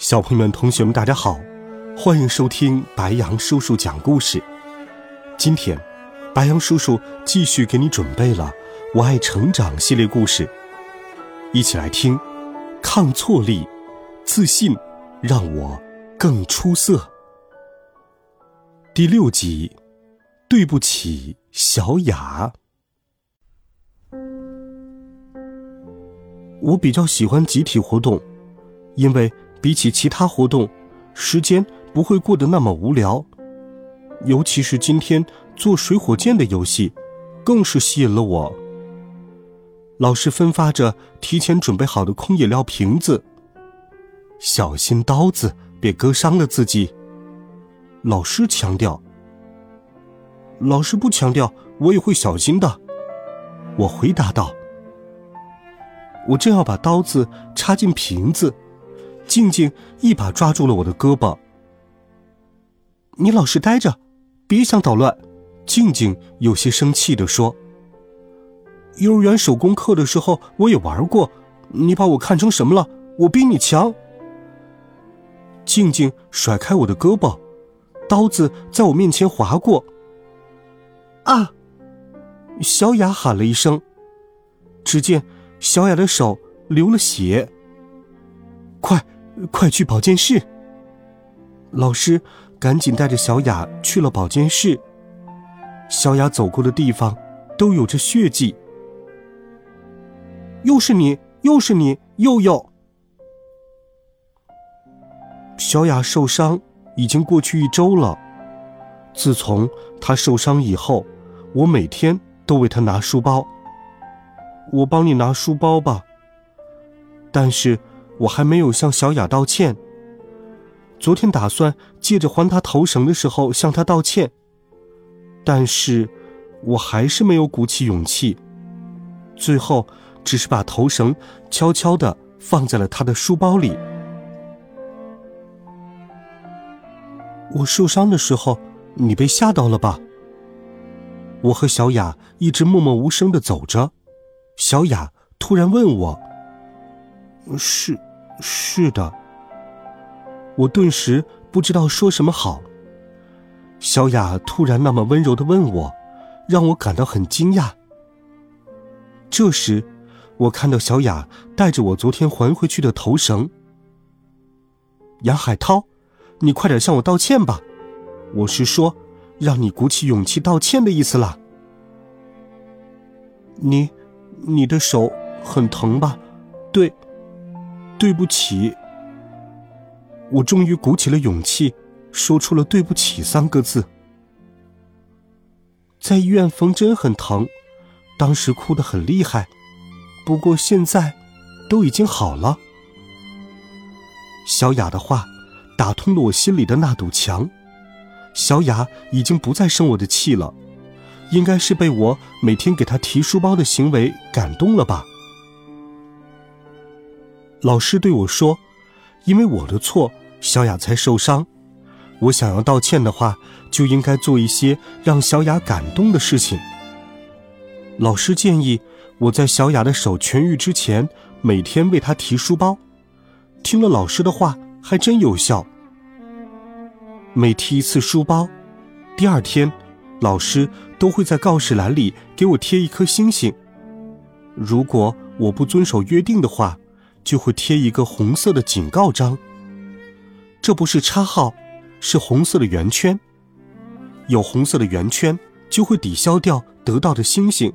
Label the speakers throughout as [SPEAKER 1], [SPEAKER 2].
[SPEAKER 1] 小朋友们、同学们，大家好，欢迎收听白杨叔叔讲故事。今天，白杨叔叔继续给你准备了《我爱成长》系列故事，一起来听。抗挫力，自信，让我更出色。第六集，对不起，小雅。我比较喜欢集体活动，因为。比起其他活动，时间不会过得那么无聊。尤其是今天做水火箭的游戏，更是吸引了我。老师分发着提前准备好的空饮料瓶子，小心刀子别割伤了自己。老师强调。老师不强调，我也会小心的。我回答道。我正要把刀子插进瓶子。静静一把抓住了我的胳膊。你老实待着，别想捣乱。静静有些生气的说：“幼儿园手工课的时候我也玩过，你把我看成什么了？我比你强。”静静甩开我的胳膊，刀子在我面前划过。啊！小雅喊了一声，只见小雅的手流了血。快！去保健室！老师赶紧带着小雅去了保健室。小雅走过的地方都有着血迹。又是你，又是你，佑佑！小雅受伤已经过去一周了。自从她受伤以后，我每天都为她拿书包。我帮你拿书包吧。但是。我还没有向小雅道歉。昨天打算借着还她头绳的时候向她道歉，但是我还是没有鼓起勇气。最后，只是把头绳悄悄的放在了她的书包里。我受伤的时候，你被吓到了吧？我和小雅一直默默无声的走着，小雅突然问我：“是？”是的，我顿时不知道说什么好。小雅突然那么温柔的问我，让我感到很惊讶。这时，我看到小雅带着我昨天还回去的头绳。杨海涛，你快点向我道歉吧！我是说，让你鼓起勇气道歉的意思啦。你，你的手很疼吧？对。对不起，我终于鼓起了勇气，说出了“对不起”三个字。在医院缝针很疼，当时哭得很厉害，不过现在都已经好了。小雅的话打通了我心里的那堵墙，小雅已经不再生我的气了，应该是被我每天给她提书包的行为感动了吧。老师对我说：“因为我的错，小雅才受伤。我想要道歉的话，就应该做一些让小雅感动的事情。”老师建议我在小雅的手痊愈之前，每天为她提书包。听了老师的话，还真有效。每提一次书包，第二天，老师都会在告示栏里给我贴一颗星星。如果我不遵守约定的话，就会贴一个红色的警告章。这不是叉号，是红色的圆圈。有红色的圆圈，就会抵消掉得到的星星。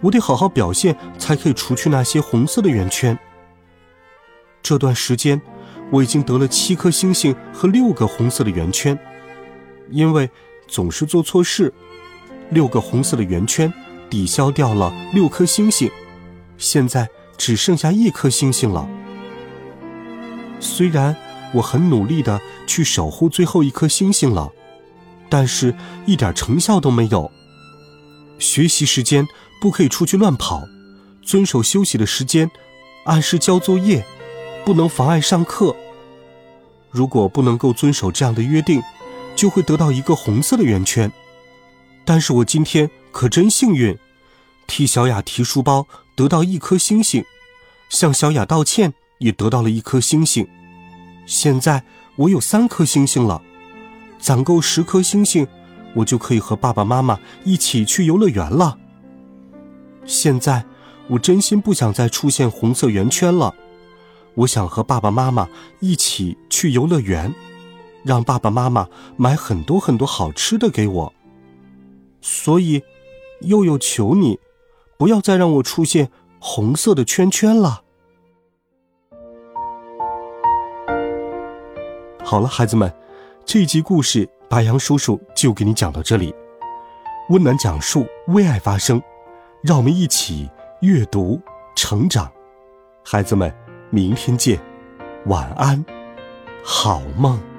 [SPEAKER 1] 我得好好表现，才可以除去那些红色的圆圈。这段时间，我已经得了七颗星星和六个红色的圆圈，因为总是做错事。六个红色的圆圈抵消掉了六颗星星，现在。只剩下一颗星星了。虽然我很努力的去守护最后一颗星星了，但是一点成效都没有。学习时间不可以出去乱跑，遵守休息的时间，按时交作业，不能妨碍上课。如果不能够遵守这样的约定，就会得到一个红色的圆圈。但是我今天可真幸运，替小雅提书包得到一颗星星，向小雅道歉也得到了一颗星星。现在我有三颗星星了，攒够十颗星星，我就可以和爸爸妈妈一起去游乐园了。现在我真心不想再出现红色圆圈了。我想和爸爸妈妈一起去游乐园，让爸爸妈妈买很多很多好吃的给我。所以，悠悠求你，不要再让我出现红色的圈圈了。好了，孩子们，这集故事白杨叔叔就给你讲到这里。温暖讲述，为爱发声，让我们一起阅读成长。孩子们。明天见，晚安，好梦。